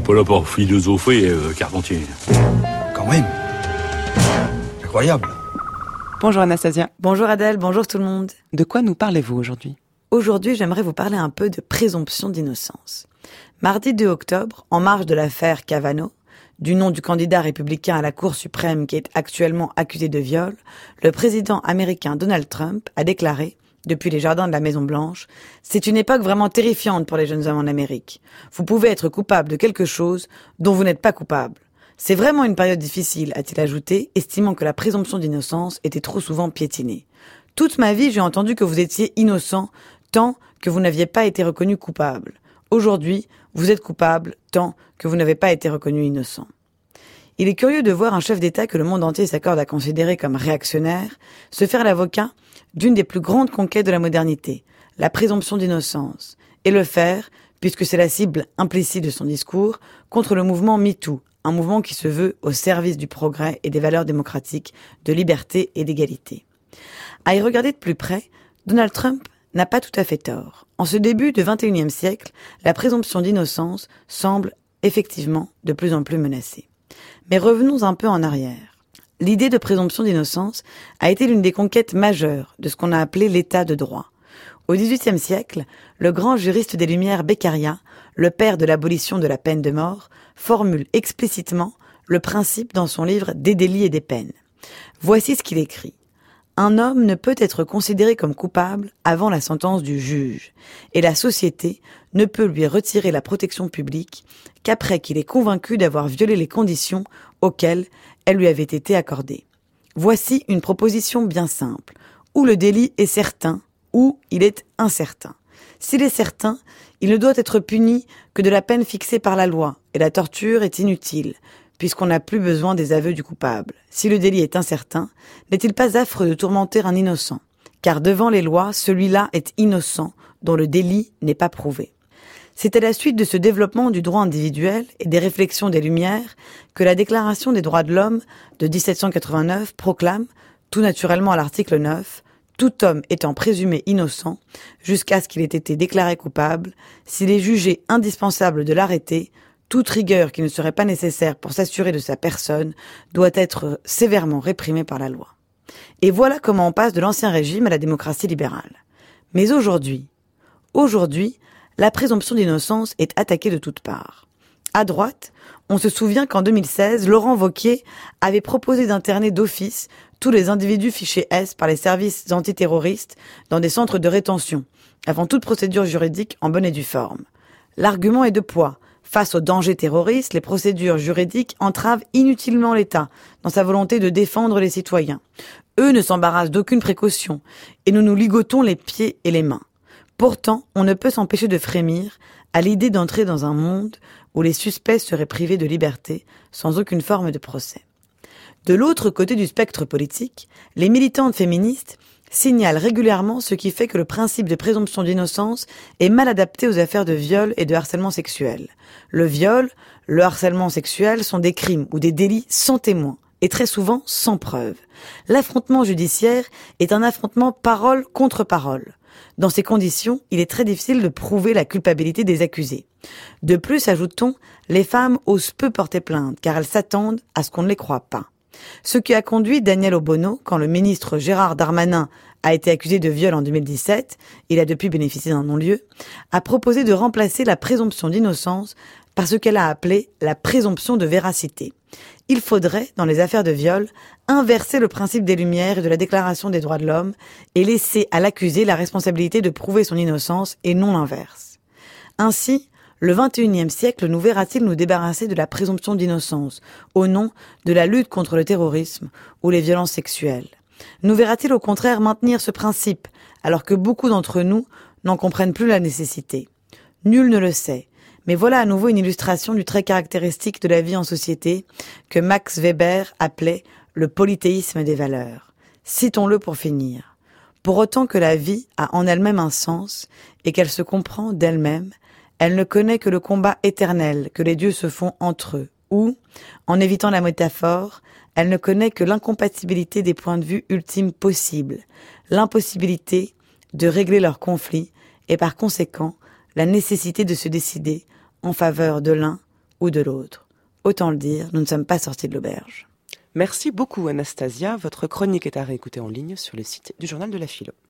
n'est pas là pour philosopher, euh, Carpentier. Quand même. Incroyable. Bonjour Anastasia. Bonjour Adèle, bonjour tout le monde. De quoi nous parlez-vous aujourd'hui? Aujourd'hui, j'aimerais vous parler un peu de présomption d'innocence. Mardi 2 octobre, en marge de l'affaire Cavano, du nom du candidat républicain à la Cour suprême qui est actuellement accusé de viol, le président américain Donald Trump a déclaré depuis les jardins de la Maison Blanche, c'est une époque vraiment terrifiante pour les jeunes hommes en Amérique. Vous pouvez être coupable de quelque chose dont vous n'êtes pas coupable. C'est vraiment une période difficile, a-t-il ajouté, estimant que la présomption d'innocence était trop souvent piétinée. Toute ma vie, j'ai entendu que vous étiez innocent tant que vous n'aviez pas été reconnu coupable. Aujourd'hui, vous êtes coupable tant que vous n'avez pas été reconnu innocent. Il est curieux de voir un chef d'État que le monde entier s'accorde à considérer comme réactionnaire se faire l'avocat d'une des plus grandes conquêtes de la modernité, la présomption d'innocence, et le faire, puisque c'est la cible implicite de son discours, contre le mouvement MeToo, un mouvement qui se veut au service du progrès et des valeurs démocratiques, de liberté et d'égalité. À y regarder de plus près, Donald Trump n'a pas tout à fait tort. En ce début du XXIe siècle, la présomption d'innocence semble effectivement de plus en plus menacée. Mais revenons un peu en arrière. L'idée de présomption d'innocence a été l'une des conquêtes majeures de ce qu'on a appelé l'état de droit. Au XVIIIe siècle, le grand juriste des Lumières Beccaria, le père de l'abolition de la peine de mort, formule explicitement le principe dans son livre Des délits et des peines. Voici ce qu'il écrit un homme ne peut être considéré comme coupable avant la sentence du juge, et la société ne peut lui retirer la protection publique qu'après qu'il est convaincu d'avoir violé les conditions auxquelles elle lui avait été accordée. Voici une proposition bien simple, où le délit est certain, ou il est incertain. S'il est certain, il ne doit être puni que de la peine fixée par la loi, et la torture est inutile, puisqu'on n'a plus besoin des aveux du coupable. Si le délit est incertain, n'est-il pas affreux de tourmenter un innocent? Car devant les lois, celui-là est innocent, dont le délit n'est pas prouvé. C'est à la suite de ce développement du droit individuel et des réflexions des Lumières que la Déclaration des droits de l'homme de 1789 proclame, tout naturellement à l'article 9, tout homme étant présumé innocent jusqu'à ce qu'il ait été déclaré coupable, s'il est jugé indispensable de l'arrêter toute rigueur qui ne serait pas nécessaire pour s'assurer de sa personne doit être sévèrement réprimée par la loi. Et voilà comment on passe de l'ancien régime à la démocratie libérale. Mais aujourd'hui, aujourd'hui, la présomption d'innocence est attaquée de toutes parts. À droite, on se souvient qu'en 2016, Laurent Vauquier avait proposé d'interner d'office tous les individus fichés S par les services antiterroristes dans des centres de rétention, avant toute procédure juridique en bonne et due forme. L'argument est de poids. Face aux dangers terroristes, les procédures juridiques entravent inutilement l'État dans sa volonté de défendre les citoyens. Eux ne s'embarrassent d'aucune précaution et nous nous ligotons les pieds et les mains. Pourtant, on ne peut s'empêcher de frémir à l'idée d'entrer dans un monde où les suspects seraient privés de liberté sans aucune forme de procès. De l'autre côté du spectre politique, les militantes féministes signale régulièrement ce qui fait que le principe de présomption d'innocence est mal adapté aux affaires de viol et de harcèlement sexuel. Le viol, le harcèlement sexuel sont des crimes ou des délits sans témoin et très souvent sans preuve. L'affrontement judiciaire est un affrontement parole contre parole. Dans ces conditions, il est très difficile de prouver la culpabilité des accusés. De plus, ajoutons, les femmes osent peu porter plainte car elles s'attendent à ce qu'on ne les croit pas. Ce qui a conduit Daniel Obono, quand le ministre Gérard Darmanin a été accusé de viol en 2017, il a depuis bénéficié d'un non-lieu, à proposer de remplacer la présomption d'innocence par ce qu'elle a appelé la présomption de véracité. Il faudrait, dans les affaires de viol, inverser le principe des Lumières et de la Déclaration des droits de l'homme et laisser à l'accusé la responsabilité de prouver son innocence et non l'inverse. Ainsi, le XXIe siècle nous verra-t-il nous débarrasser de la présomption d'innocence au nom de la lutte contre le terrorisme ou les violences sexuelles? Nous verra-t-il au contraire maintenir ce principe alors que beaucoup d'entre nous n'en comprennent plus la nécessité? Nul ne le sait. Mais voilà à nouveau une illustration du trait caractéristique de la vie en société que Max Weber appelait le polythéisme des valeurs. Citons-le pour finir. Pour autant que la vie a en elle-même un sens et qu'elle se comprend d'elle-même, elle ne connaît que le combat éternel que les dieux se font entre eux, ou, en évitant la métaphore, elle ne connaît que l'incompatibilité des points de vue ultimes possibles, l'impossibilité de régler leurs conflits et par conséquent la nécessité de se décider en faveur de l'un ou de l'autre. Autant le dire, nous ne sommes pas sortis de l'auberge. Merci beaucoup Anastasia. Votre chronique est à réécouter en ligne sur le site du journal de la philo.